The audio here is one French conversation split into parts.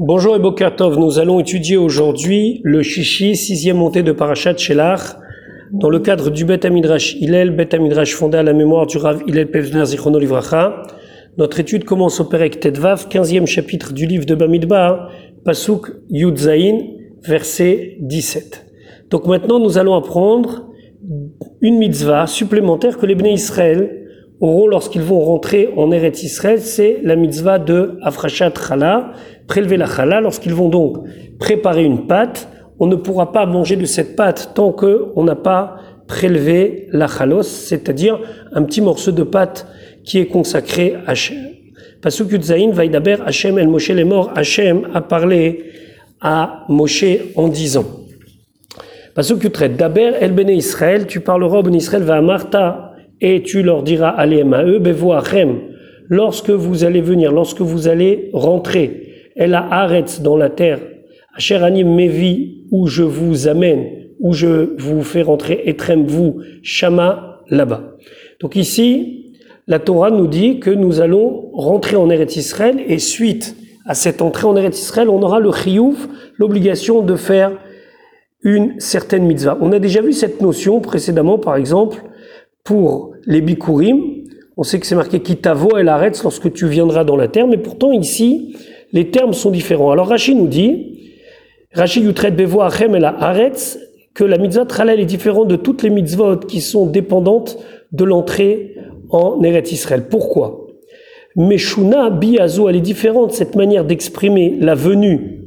Bonjour et Bokertov, nous allons étudier aujourd'hui le Shishi, sixième montée de Parashat Shelach, dans le cadre du Bet Amidrash Hillel, Bet Amidrash fondé à la mémoire du Rav Hillel Pevzner Zichrono Livracha. Notre étude commence au Perek Tedvav, quinzième chapitre du livre de Bamidbar, Pasuk Yud Zayin, verset 17. Donc maintenant nous allons apprendre une mitzvah supplémentaire que les Bnei Israël lorsqu'ils vont rentrer en Eretz Israël, c'est la mitzvah de Afrashat Chala, prélever la chala. Lorsqu'ils vont donc préparer une pâte, on ne pourra pas manger de cette pâte tant qu'on n'a pas prélevé la chalos, c'est-à-dire un petit morceau de pâte qui est consacré à Hachem. Pasuk Yudzaïn, Vaidaber, Hachem el Moshe les morts, Hachem a parlé à Moshe en disant. Pasuk Yutret, Daber el Bene Israël, tu parleras au Ben Israël, va Martha, et tu leur diras, allez à eux, Bevoachem, lorsque vous allez venir, lorsque vous allez rentrer, elle a arrête dans la terre, Anim Mevi, où je vous amène, où je vous fais rentrer, Etrem vous, Shama, là-bas. Donc ici, la Torah nous dit que nous allons rentrer en Eretz Israël et suite à cette entrée en Eretz Israël, on aura le chiyuv, l'obligation de faire une certaine mitzvah. On a déjà vu cette notion précédemment, par exemple, pour les bikurim. On sait que c'est marqué kitavo el arrête lorsque tu viendras dans la terre, mais pourtant ici, les termes sont différents. Alors Rachid nous dit, Rachid Yutret Bevo Achem et la Haaretz, que la mitzvah Tralel est différente de toutes les mitzvot qui sont dépendantes de l'entrée en Eretz Israël. Pourquoi? Meshuna Biazo, elle est différente, cette manière d'exprimer la venue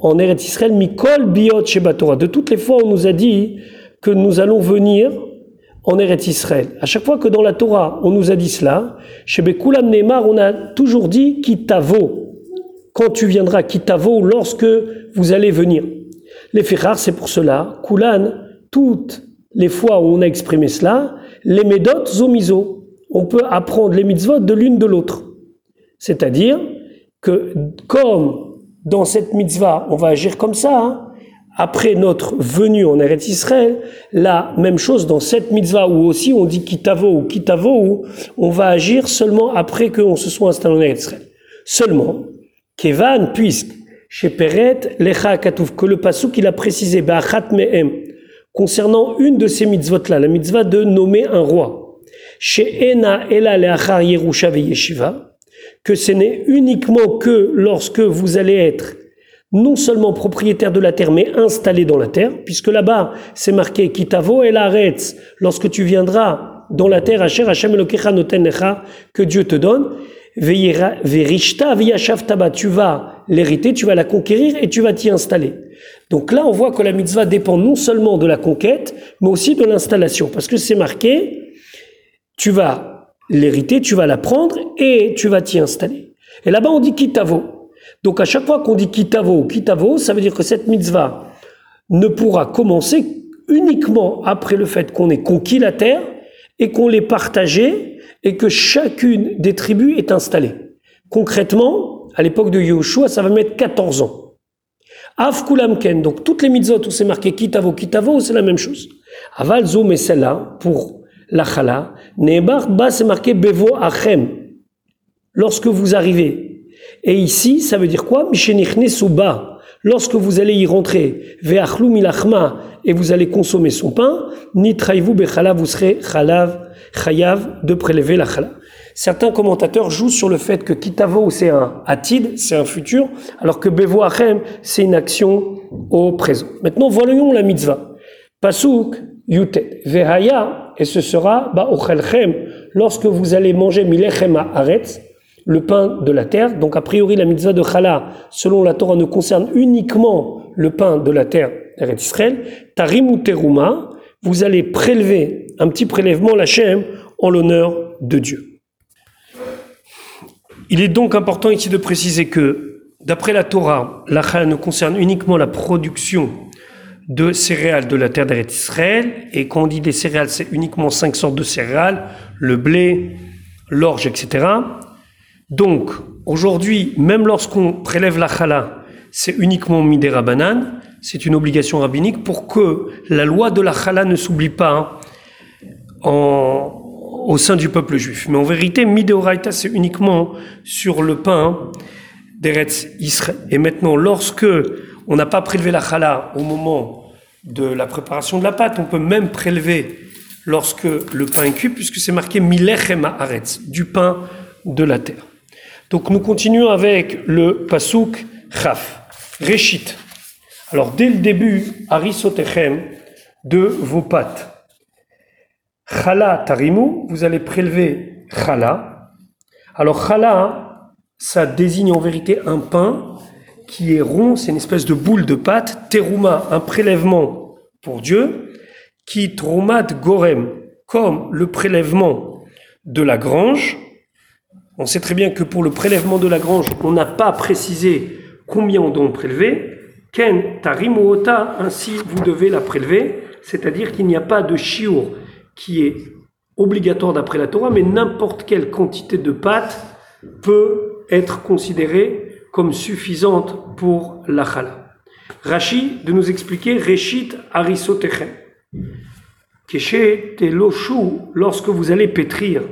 en Eretz Israël, Mikol Biot Shebatora. De toutes les fois, on nous a dit que nous allons venir en Eretz Israël. À chaque fois que dans la Torah, on nous a dit cela, chez Bekulam Neymar, on a toujours dit Kitavo quand tu viendras, Kitavo, lorsque vous allez venir. Les Ferrar, c'est pour cela, Kulan, toutes les fois où on a exprimé cela, les médotes zomizo. On peut apprendre les mitzvot de l'une de l'autre. C'est-à-dire que comme dans cette mitzvah, on va agir comme ça, hein, après notre venue en Eretz Israël, la même chose dans cette mitzvah où aussi on dit kitavo ou kitavo, où on va agir seulement après qu'on se soit installé en Eretz Israël. Seulement, Kevan, puisque chez Peret, Lecha Katouf, que le passou qu'il a précisé, Ba'achat Me'em, concernant une de ces mitzvot-là, la mitzvah de nommer un roi, chez Ena Ela Leachar Yerusha Yeshiva, que ce n'est uniquement que lorsque vous allez être non seulement propriétaire de la terre, mais installé dans la terre, puisque là-bas, c'est marqué Kitavo El Aretz, lorsque tu viendras dans la terre, Asher Hashem Elokecha que Dieu te donne, Verishta Taba, tu vas l'hériter, tu vas la conquérir et tu vas t'y installer. Donc là, on voit que la mitzvah dépend non seulement de la conquête, mais aussi de l'installation, parce que c'est marqué, tu vas l'hériter, tu vas la prendre et tu vas t'y installer. Et là-bas, on dit kitavo. Donc à chaque fois qu'on dit kitavo kitavo, ça veut dire que cette mitzvah ne pourra commencer uniquement après le fait qu'on ait conquis la terre et qu'on l'ait partagée et que chacune des tribus est installée. Concrètement, à l'époque de Yahushua, ça va mettre 14 ans. Av Kulamken, donc toutes les mitzvot où c'est marqué Kitavo, Kitavo, c'est la même chose. Aval Zoom et celle-là, pour la Chala, Nebar Ba, c'est marqué Bevo Achem, lorsque vous arrivez. Et ici, ça veut dire quoi? Suba, lorsque vous allez y rentrer, Ve'achlu milachma, et vous allez consommer son pain, Nitraïvu Bechala, vous serez Chalav, chayav de prélever la. Certains commentateurs jouent sur le fait que kitavo c'est un atid, c'est un futur, alors que bevo achem c'est une action au présent. Maintenant voyons la mitzvah. Pasuk yutet vehaya et ce sera ba ochelchem lorsque vous allez manger milechem aretz le pain de la terre. Donc a priori la mitzvah de chala selon la Torah ne concerne uniquement le pain de la terre d'Israël. Tarim ou vous allez prélever un petit prélèvement, la en l'honneur de Dieu. Il est donc important ici de préciser que, d'après la Torah, la chala ne concerne uniquement la production de céréales de la terre d'Israël, et quand on dit des céréales, c'est uniquement cinq sortes de céréales, le blé, l'orge, etc. Donc, aujourd'hui, même lorsqu'on prélève la chala, c'est uniquement midera banane, c'est une obligation rabbinique pour que la loi de la chala ne s'oublie pas hein, au sein du peuple juif. Mais en vérité, Mideoraita, c'est uniquement sur le pain d'Eretz Israël. Et maintenant, lorsque on n'a pas prélevé la chala au moment de la préparation de la pâte, on peut même prélever lorsque le pain est cuit, puisque c'est marqué Milechem Haaretz, du pain de la terre. Donc nous continuons avec le Pasuk Chaf, Réchit. Alors dès le début, Arisotechem, de vos pâtes. Chala tarimu, vous allez prélever chala. Alors chala, ça désigne en vérité un pain qui est rond, c'est une espèce de boule de pâte. Teruma, un prélèvement pour Dieu. Qui tromat gorem, comme le prélèvement de la grange. On sait très bien que pour le prélèvement de la grange, on n'a pas précisé combien on doit prélever. Ken tarimuota, ainsi vous devez la prélever c'est-à-dire qu'il n'y a pas de chiour qui est obligatoire d'après la Torah, mais n'importe quelle quantité de pâte peut être considérée comme suffisante pour la chala. Rashi de nous expliquer Reshit harisotechem. Keshe lorsque vous allez pétrir,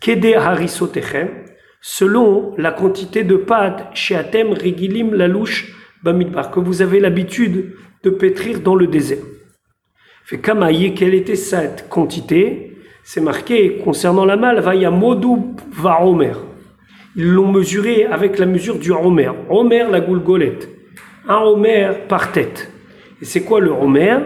kede harisotechem, selon la quantité de pâte chez Atem Regilim Lalouche Bamidbar, que vous avez l'habitude de pétrir dans le désert. Fait quelle était cette quantité? C'est marqué concernant la malle, Vaya Modou va Omer. Ils l'ont mesuré avec la mesure du Omer. Omer, la goulgolette. Un Omer par tête. Et c'est quoi le Omer?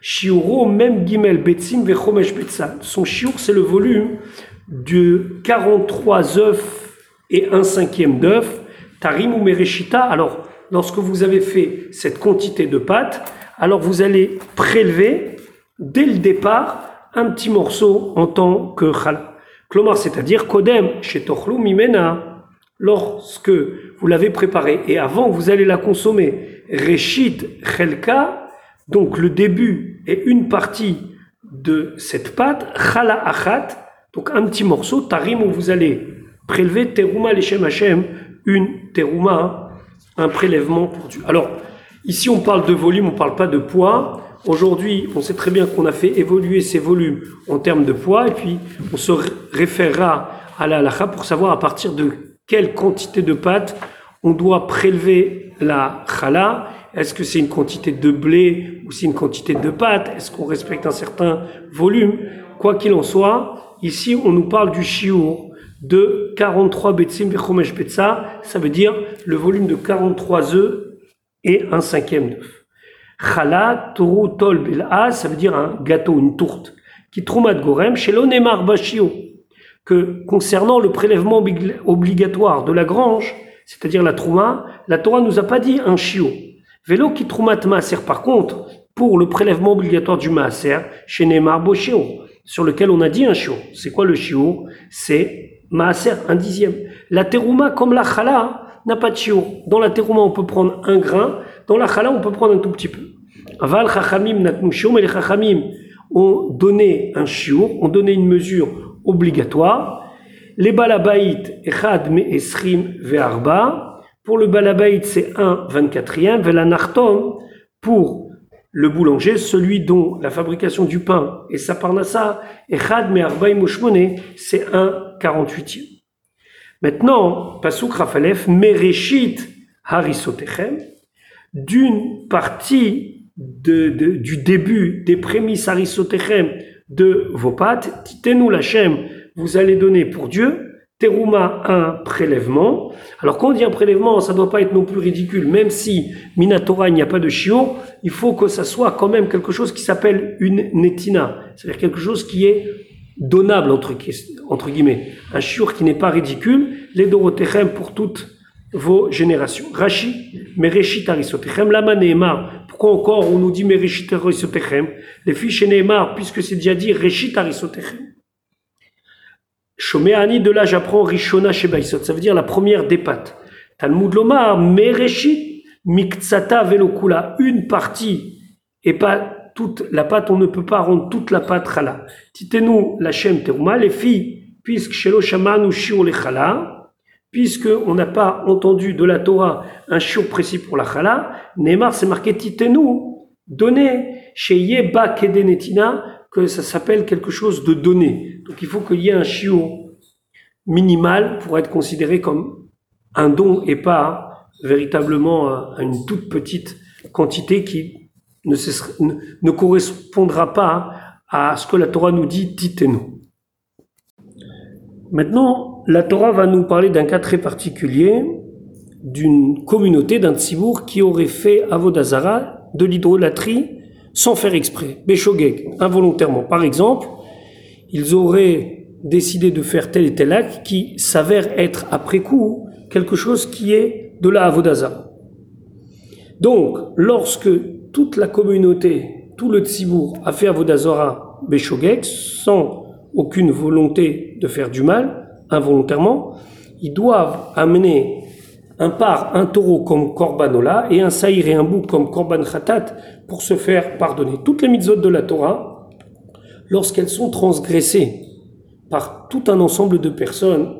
Shiuro, même Gimel Betsim Vechomesh Betsa. Son shiur, c'est le volume de 43 œufs et un cinquième d'œuf. Tarim ou Mereshita. Alors, lorsque vous avez fait cette quantité de pâte, alors vous allez prélever dès le départ un petit morceau en tant que chala. Klomar, c'est-à-dire Kodem, chez Mimena, lorsque vous l'avez préparé et avant vous allez la consommer, Reshit Chelka, donc le début et une partie de cette pâte, Chala Achat, donc un petit morceau, Tarim où vous allez prélever Teruma Leshem Hashem, une Teruma, un prélèvement pour Dieu. Alors, ici on parle de volume, on ne parle pas de poids. Aujourd'hui, on sait très bien qu'on a fait évoluer ces volumes en termes de poids, et puis on se référera à la halakha pour savoir à partir de quelle quantité de pâte on doit prélever la chala. Est-ce que c'est une quantité de blé ou c'est une quantité de pâte? Est-ce qu'on respecte un certain volume? Quoi qu'il en soit, ici on nous parle du chiour de 43 betsim vechomesh betsa, ça veut dire le volume de 43 œufs et un cinquième d'œuf. Chala, Toru, Tol, ça veut dire un gâteau, une tourte. Qui gorem, chez l'onemar bashio. Que concernant le prélèvement obligatoire de la grange, c'est-à-dire la trouma, la Torah nous a pas dit un chiot. Vélo qui troumat maaser, par contre, pour le prélèvement obligatoire du maaser, chez Neymar Boshio, sur lequel on a dit un chiot. C'est quoi le chiot? C'est maaser, un dixième. La terouma, comme la chala, n'a pas de chiot. Dans la terouma, on peut prendre un grain, dans la chala, on peut prendre un tout petit peu. Aval chachamim mais les chachamim ont donné un shiur, ont donné une mesure obligatoire. Les balabait, echad me esrim ve'arba. Pour le balabait, c'est 1 24e. Velanarton, pour le boulanger, celui dont la fabrication du pain est sa parnassa, me arba c'est 1 48e. Maintenant, pasuk rafalef, mereshit harisotechem, d'une partie du début des prémices aristotechem de vos pâtes, titenu lachem, vous allez donner pour Dieu, Teruma, un prélèvement. Alors quand on dit un prélèvement, ça ne doit pas être non plus ridicule, même si Minatora, il n'y a pas de chiot, il faut que ça soit quand même quelque chose qui s'appelle une netina, c'est-à-dire quelque chose qui est donnable, entre, entre guillemets. Un chiot qui n'est pas ridicule, les dorotechem pour toutes vos générations. Rashi, Mereshit Arisotechem, Lama Nehemar. Pourquoi encore on nous dit Mereshit Arisotechem? Les fiches Nehemar, puisque c'est déjà dit Reshit Arisotechem. Shomeani, de là j'apprends Rishona Shebaisot, ça veut dire la première des pattes. Talmud Lomar, Mereshit Miktsata Velokula, une partie et pas toute la pâte, on ne peut pas rendre toute la pâte chala. Titenu la Shem Teruma, les filles, puisque Shelo Shamanu Shiur le chala, puisqu'on n'a pas entendu de la Torah un shiur précis pour la chala, Neymar c'est marqué titenu, donné, chez Yeba Kedenetina, que ça s'appelle quelque chose de donné. Donc il faut qu'il y ait un shiur minimal pour être considéré comme un don et pas véritablement euh, une toute petite quantité qui ne, ne correspondra pas à ce que la Torah nous dit, dites-nous. Maintenant, la Torah va nous parler d'un cas très particulier, d'une communauté, d'un tzibour qui aurait fait avodazara, de l'idolâtrie, sans faire exprès, béchogeg, involontairement. Par exemple, ils auraient décidé de faire tel et tel acte qui s'avère être après coup quelque chose qui est de la avodazara. Donc, lorsque toute la communauté, tout le tzibour a fait avodazara béchogeg, sans aucune volonté de faire du mal, involontairement, ils doivent amener un par, un taureau comme Korbanola et un saïr et un bouc comme Korban Khatat pour se faire pardonner. Toutes les mitzvot de la Torah, lorsqu'elles sont transgressées par tout un ensemble de personnes,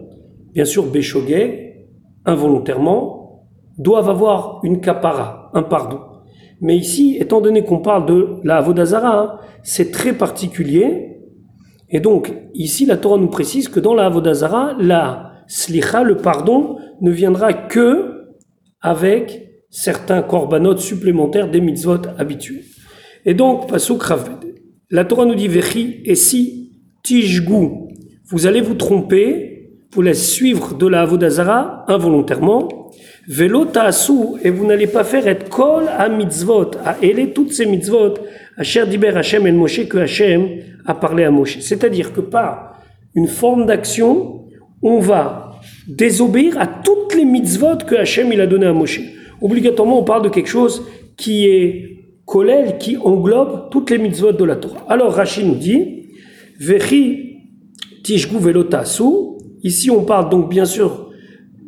bien sûr béchoguet, involontairement, doivent avoir une kapara, un pardon. Mais ici, étant donné qu'on parle de la Avodazara, hein, c'est très particulier, et donc, ici, la Torah nous précise que dans la Avodazara, la slicha, le pardon, ne viendra que avec certains korbanot supplémentaires des mitzvot habituels. Et donc, pasuk Raved. La Torah nous dit Vechi, et si tijgu, vous allez vous tromper, vous laissez suivre de la Avodazara involontairement, Velo et vous n'allez pas faire être kol à mitzvot, à éler toutes ces mitzvot, à cher diber Hashem el Moshe que Hashem a parlé à Moshe. C'est-à-dire que par une forme d'action, on va désobéir à toutes les mitzvot que Hashem il a donné à Moshe. Obligatoirement, on parle de quelque chose qui est kolel, qui englobe toutes les mitzvot de la Torah. Alors Rachid nous dit, Vechi tishgu velotasu. Ici, on parle donc bien sûr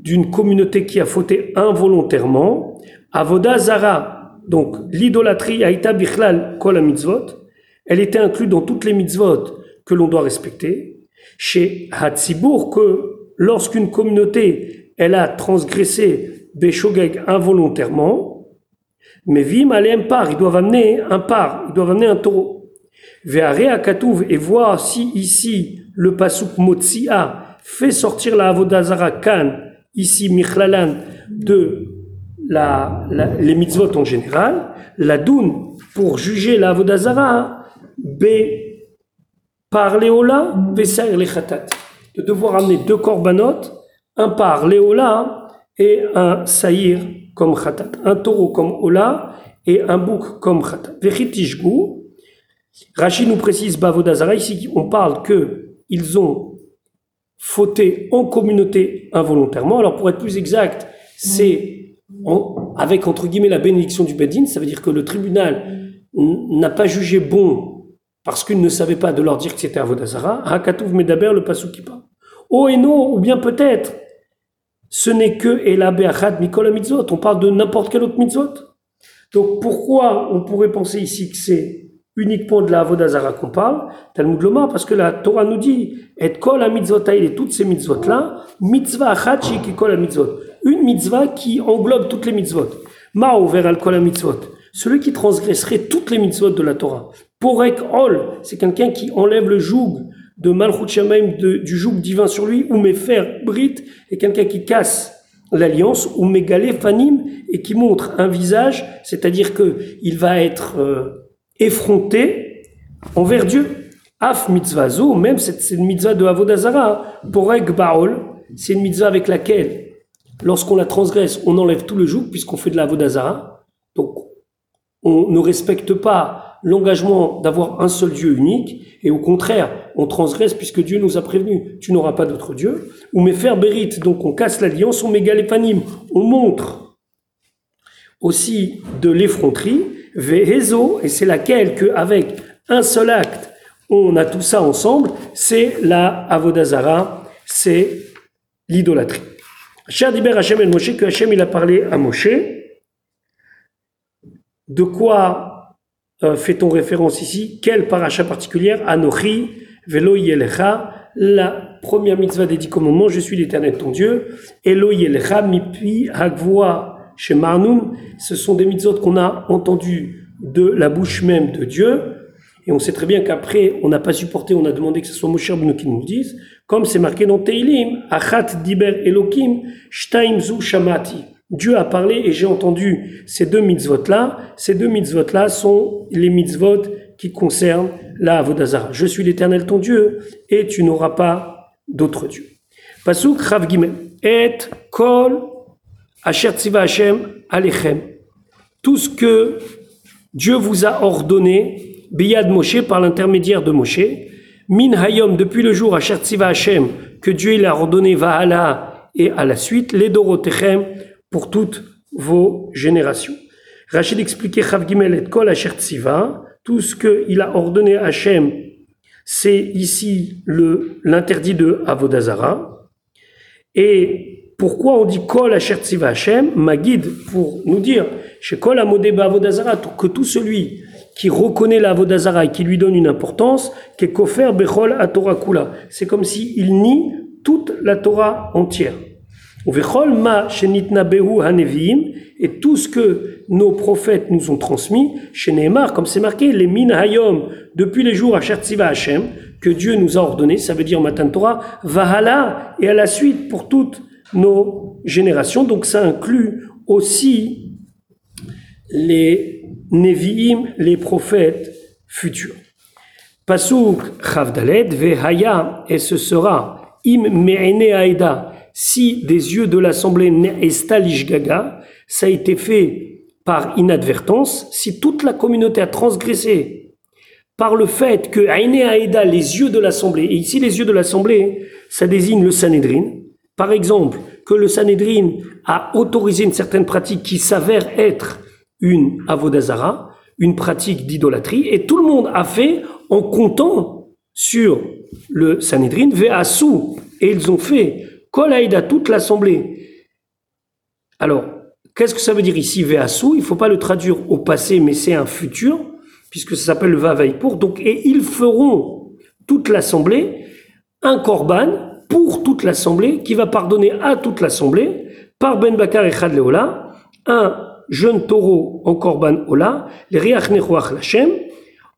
d'une communauté qui a fauté involontairement, Avoda Zara, donc l'idolâtrie Aïta Bichlal Kol mitzvot, elle était inclue dans toutes les mitzvot que l'on doit respecter. Chez Hatzibur, que lorsqu'une communauté, elle a transgressé Beshogeg involontairement, mais Vim un par, ils doivent amener un par, ils doivent amener un taureau. Ve'are Akatouv, et voir si ici le pasuk Motsia fait sortir la Avodazara Kan ici Michlalan de la, les mitzvot en général, la doun pour juger la Avodazara, B par Léola, les khatat. De devoir amener deux korbanot, un par Léola et un saïr comme khatat, un taureau comme Ola et un bouc comme khatat. Vechitishgu, Rachid nous précise Bavodazara, ici on parle que ils ont fauté en communauté involontairement. Alors pour être plus exact, c'est avec entre guillemets la bénédiction du Bedin, ça veut dire que le tribunal n'a pas jugé bon parce qu'il ne savait pas de leur dire que c'était Avodazara. Hakatouv Medaber, le parle. Oh et non, ou bien peut-être, ce n'est que Ela Be'achad Mikola Mitzvot. On parle de n'importe quel autre mitzvot. Donc pourquoi on pourrait penser ici que c'est uniquement de la Avodazara qu'on parle, Talmud Loma, parce que la Torah nous dit, et kol mitzvot et toutes ces mitzvot là, mitzvah qui kol mitzvot. Une mitzvah qui englobe toutes les mitzvot. Ma ouvert al kol mitzvot. Celui qui transgresserait toutes les mitzvot de la Torah. Porek ol, c'est quelqu'un qui enlève le joug de Malchut Shamaim, du joug divin sur lui, ou Mefer Brit, et quelqu'un qui casse l'alliance, ou Megalé Fanim, et qui montre un visage, c'est-à-dire que il va être euh, effronté envers Dieu. Af mitzvazo, même c'est une mitzvah de Avodazara, porek baol, c'est une mitzvah avec laquelle, lorsqu'on la transgresse, on enlève tout le joug puisqu'on fait de la Avodazara. On ne respecte pas l'engagement d'avoir un seul Dieu unique, et au contraire, on transgresse puisque Dieu nous a prévenu, tu n'auras pas d'autre Dieu. Ou me faire bérit, donc on casse l'alliance, on mégalépanime, on montre aussi de l'effronterie, Vehezo, et c'est laquelle qu'avec un seul acte, on a tout ça ensemble, c'est la Avodazara, c'est l'idolâtrie. Cher Diber Hachem el Moshe, que Hachem il a parlé à Moshe. De quoi euh, fait-on référence ici? Quelle paracha particulière? Anochi, Velo la première mitzvah des dix commandements, je suis l'éternel ton Dieu. Elo Mipi, Hagvoa, chez ce sont des mitzvot qu'on a entendus de la bouche même de Dieu. Et on sait très bien qu'après, on n'a pas supporté, on a demandé que ce soit Moshe Rabbeinu qui nous le dise, comme c'est marqué dans Teilim, Achat diber Elokim, Shtaim zu shamati. Dieu a parlé et j'ai entendu ces deux mitzvot-là. Ces deux mitzvot-là sont les mitzvot qui concernent la Avodazara. Je suis l'éternel ton Dieu et tu n'auras pas d'autre Dieu. Pasuk Rav. Et kol asher tziva Hashem alechem. Tout ce que Dieu vous a ordonné, biyad Moshe, par l'intermédiaire de Moshe, min hayom, depuis le jour asher tziva Hashem, que Dieu il a ordonné vahala et à la suite, les dorotechem, pour toutes vos générations. Rachid expliquait Gimel et Kol Asher tout ce qu'il a ordonné à Hachem, c'est ici l'interdit de Avodazara. Et pourquoi on dit Kol Asher Tziva Hachem? Ma guide pour nous dire, chez Kol Amodeba Avodazara, que tout celui qui reconnaît la Avodazara et qui lui donne une importance, qu'est Kofer Bechol Kula. C'est comme s'il nie toute la Torah entière. Et tout ce que nos prophètes nous ont transmis, chez Nehemar, comme c'est marqué, les min hayom, depuis les jours à Hashem, que Dieu nous a ordonné, ça veut dire Matan Torah, vahala, et à la suite pour toutes nos générations. Donc ça inclut aussi les Nevi'im, les prophètes futurs. Pasuk Chavdalet, Vehaya, et ce sera Im Me'ene si des yeux de l'Assemblée Gaga, ça a été fait par inadvertance, si toute la communauté a transgressé par le fait que Aïne Aïda, les yeux de l'Assemblée, et ici les yeux de l'Assemblée, ça désigne le Sanhedrin, par exemple, que le Sanhedrin a autorisé une certaine pratique qui s'avère être une avodazara, une pratique d'idolâtrie, et tout le monde a fait en comptant sur le Sanhedrin, Ve'asu, et ils ont fait Kol à toute l'assemblée. Alors, qu'est-ce que ça veut dire ici, Veasu Il ne faut pas le traduire au passé, mais c'est un futur, puisque ça s'appelle le Vavaï pour. Donc, et ils feront toute l'assemblée un korban pour toute l'assemblée, qui va pardonner à toute l'assemblée, par Ben Bakar et Chad Leola, un jeune taureau en korban Ola, les Riach Lachem,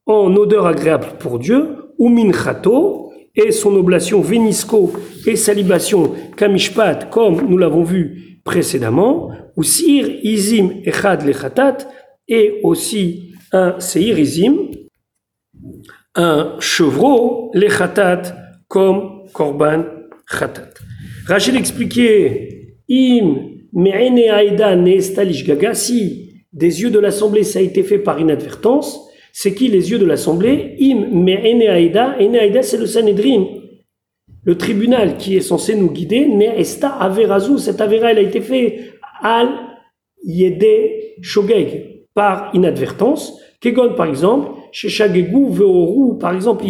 en odeur agréable pour Dieu, ou Minchato, et son oblation vénisco et salibation kamishpat, comme nous l'avons vu précédemment, ou sir izim echad lechatat, et aussi un seir izim, un chevreau lechatat, comme korban chatat. Rachel expliquait, im me'ene aida gaga, si des yeux de l'assemblée ça a été fait par inadvertance, c'est qui les yeux de l'Assemblée? Im me Eneaïda. Eneaïda, c'est le Sanhedrin, le tribunal qui est censé nous guider. Ne esta averazu. Cette avera, elle a été faite al yede shogeg, par inadvertance. Kegon, par exemple, chez Shagegu, Veoru, par exemple,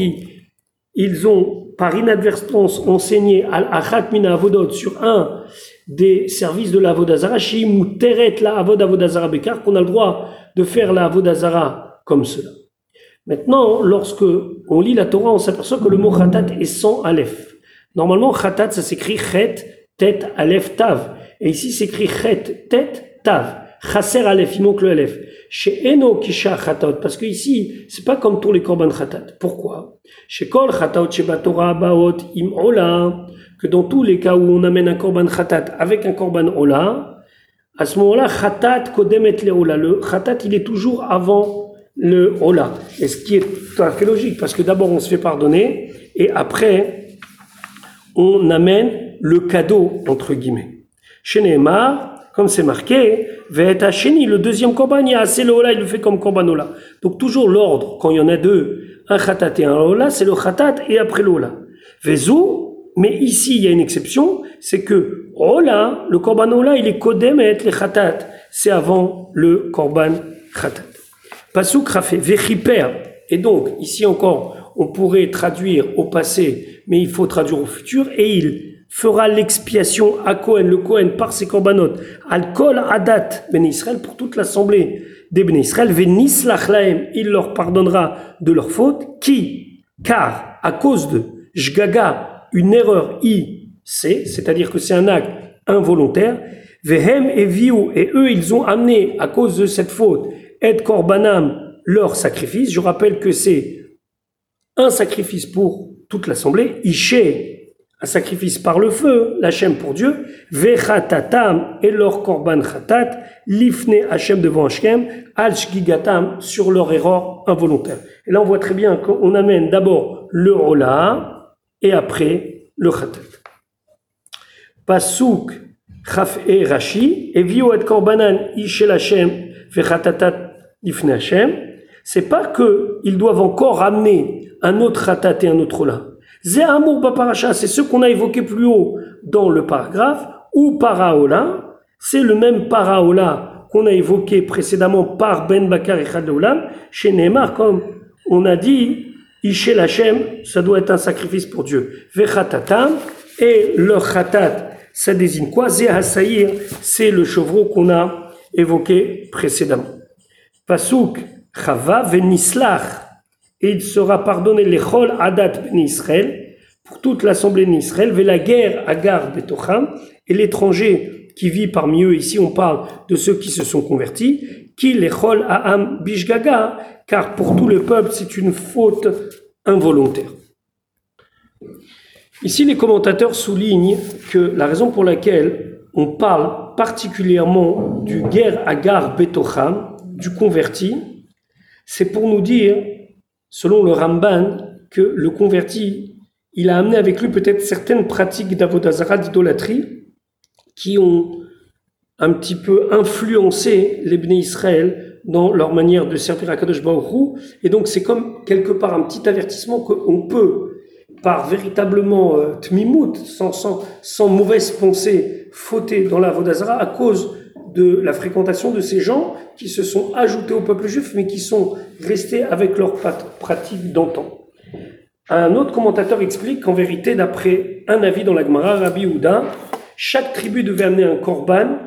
ils, ont par inadvertance enseigné al-achat mina avodot sur un des services de la Vodazara, ou teret la avod avodazara bekar, qu'on a le droit de faire la avodazara cela. Maintenant, lorsque on lit la Torah, on s'aperçoit que le mot khatat est sans aleph. Normalement, khatat, ça s'écrit chet, tête, aleph, tav. Et ici, s'écrit chet, tête, tav. Chaser aleph, il manque le aleph. Chez Eno kisha khatat, parce que ici, c'est pas comme tous les korban khatat. Pourquoi? Chez kol khatat, chez Torah baot, im ola, que dans tous les cas où on amène un korban khatat avec un korban ola, à ce moment-là, khatat kodemet le ola. Le khatat, il est toujours avant le hola. Et ce qui est tout à fait logique, parce que d'abord on se fait pardonner, et après on amène le cadeau, entre guillemets. Chez comme c'est marqué, Veta Sheni, le deuxième korban, il assez le hola, il le fait comme korban hola. Donc toujours l'ordre, quand il y en a deux, un khatat et un hola, c'est le khatat et après le hola. Vezou, mais ici il y a une exception, c'est que hola, le korban hola, il est kodem et les khatat, c'est avant le korban khatat. Pasuk Rafé, Vechiper. Et donc, ici encore, on pourrait traduire au passé, mais il faut traduire au futur, et il fera l'expiation à Cohen, le Cohen, par ses corbanotes, al kol adat ben Israël, pour toute l'assemblée des ben Israël, il leur pardonnera de leur faute, qui, car, à cause de jgaga, une erreur i, c'est, c'est-à-dire que c'est un acte involontaire, vehem et viu, et eux, ils ont amené, à cause de cette faute, et korbanam, leur sacrifice. Je rappelle que c'est un sacrifice pour toute l'assemblée, Ishe, un sacrifice par le feu, l'Hachem pour Dieu, Vechatatam et leur korban khatat, Lifne Hachem devant Hachem, Al Shgigatam sur leur erreur involontaire. Et là on voit très bien qu'on amène d'abord le Ola et après le Khatat. Pasuk Chaf et Rashi, et Vio et Korbanan Vechatatat Lifne Hachem, c'est pas que ils doivent encore ramener un autre Khatat et un autre Ola. Zé Amour Baparacha, c'est ce qu'on a évoqué plus haut dans le paragraphe, ou Paraola, c'est le même Paraola qu'on a évoqué précédemment par Ben Bakar et Khadoulam, chez Neymar, comme on a dit, Ishel Hashem, ça doit être un sacrifice pour Dieu. Vechatatam, et le Khatat, ça désigne quoi? Zé Hasaïr, c'est le chevreau qu'on a évoqué précédemment. Pasuk Chava Venislach, et il sera pardonné les adat ben Israël pour toute l'assemblée d'Israël, ve la guerre agar betocham et l'étranger qui vit parmi eux. Ici, on parle de ceux qui se sont convertis, qui les chol aam bishgaga, car pour tout le peuple, c'est une faute involontaire. Ici, les commentateurs soulignent que la raison pour laquelle on parle particulièrement du guerre agar betocham, du converti, c'est pour nous dire selon le Ramban, que le converti, il a amené avec lui peut-être certaines pratiques d'avodazara, d'idolâtrie, qui ont un petit peu influencé les Bnei Israël dans leur manière de servir à Kadosh Baruch Et donc c'est comme quelque part un petit avertissement qu'on peut, par véritablement euh, tmimout, sans, mauvaise pensée, fauter dans la Vodazara à cause de la fréquentation de ces gens qui se sont ajoutés au peuple juif, mais qui sont restés avec leurs pratiques d'antan. Un autre commentateur explique qu'en vérité, d'après un avis dans la Gemara, Rabbi Houda, chaque tribu devait amener un korban,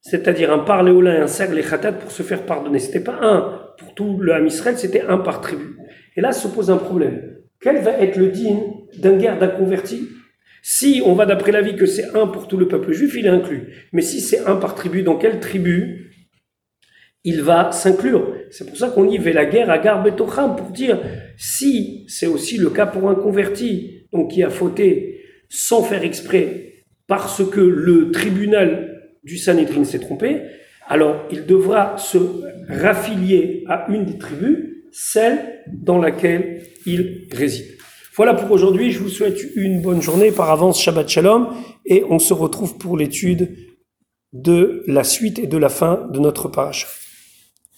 c'est-à-dire un parléolin et un sag, les khatat, pour se faire pardonner. C'était pas un pour tout le Ham c'était un par tribu. Et là se pose un problème. Quel va être le digne d'un guerre d'un converti si on va d'après l'avis que c'est un pour tout le peuple juif, il est inclus. Mais si c'est un par tribu, dans quelle tribu il va s'inclure? C'est pour ça qu'on y fait la guerre à Garbetocham pour dire si c'est aussi le cas pour un converti, donc qui a fauté sans faire exprès, parce que le tribunal du Sanhedrin s'est trompé, alors il devra se raffilier à une des tribus, celle dans laquelle il réside. Voilà pour aujourd'hui. Je vous souhaite une bonne journée. Par avance, Shabbat Shalom. Et on se retrouve pour l'étude de la suite et de la fin de notre paracha.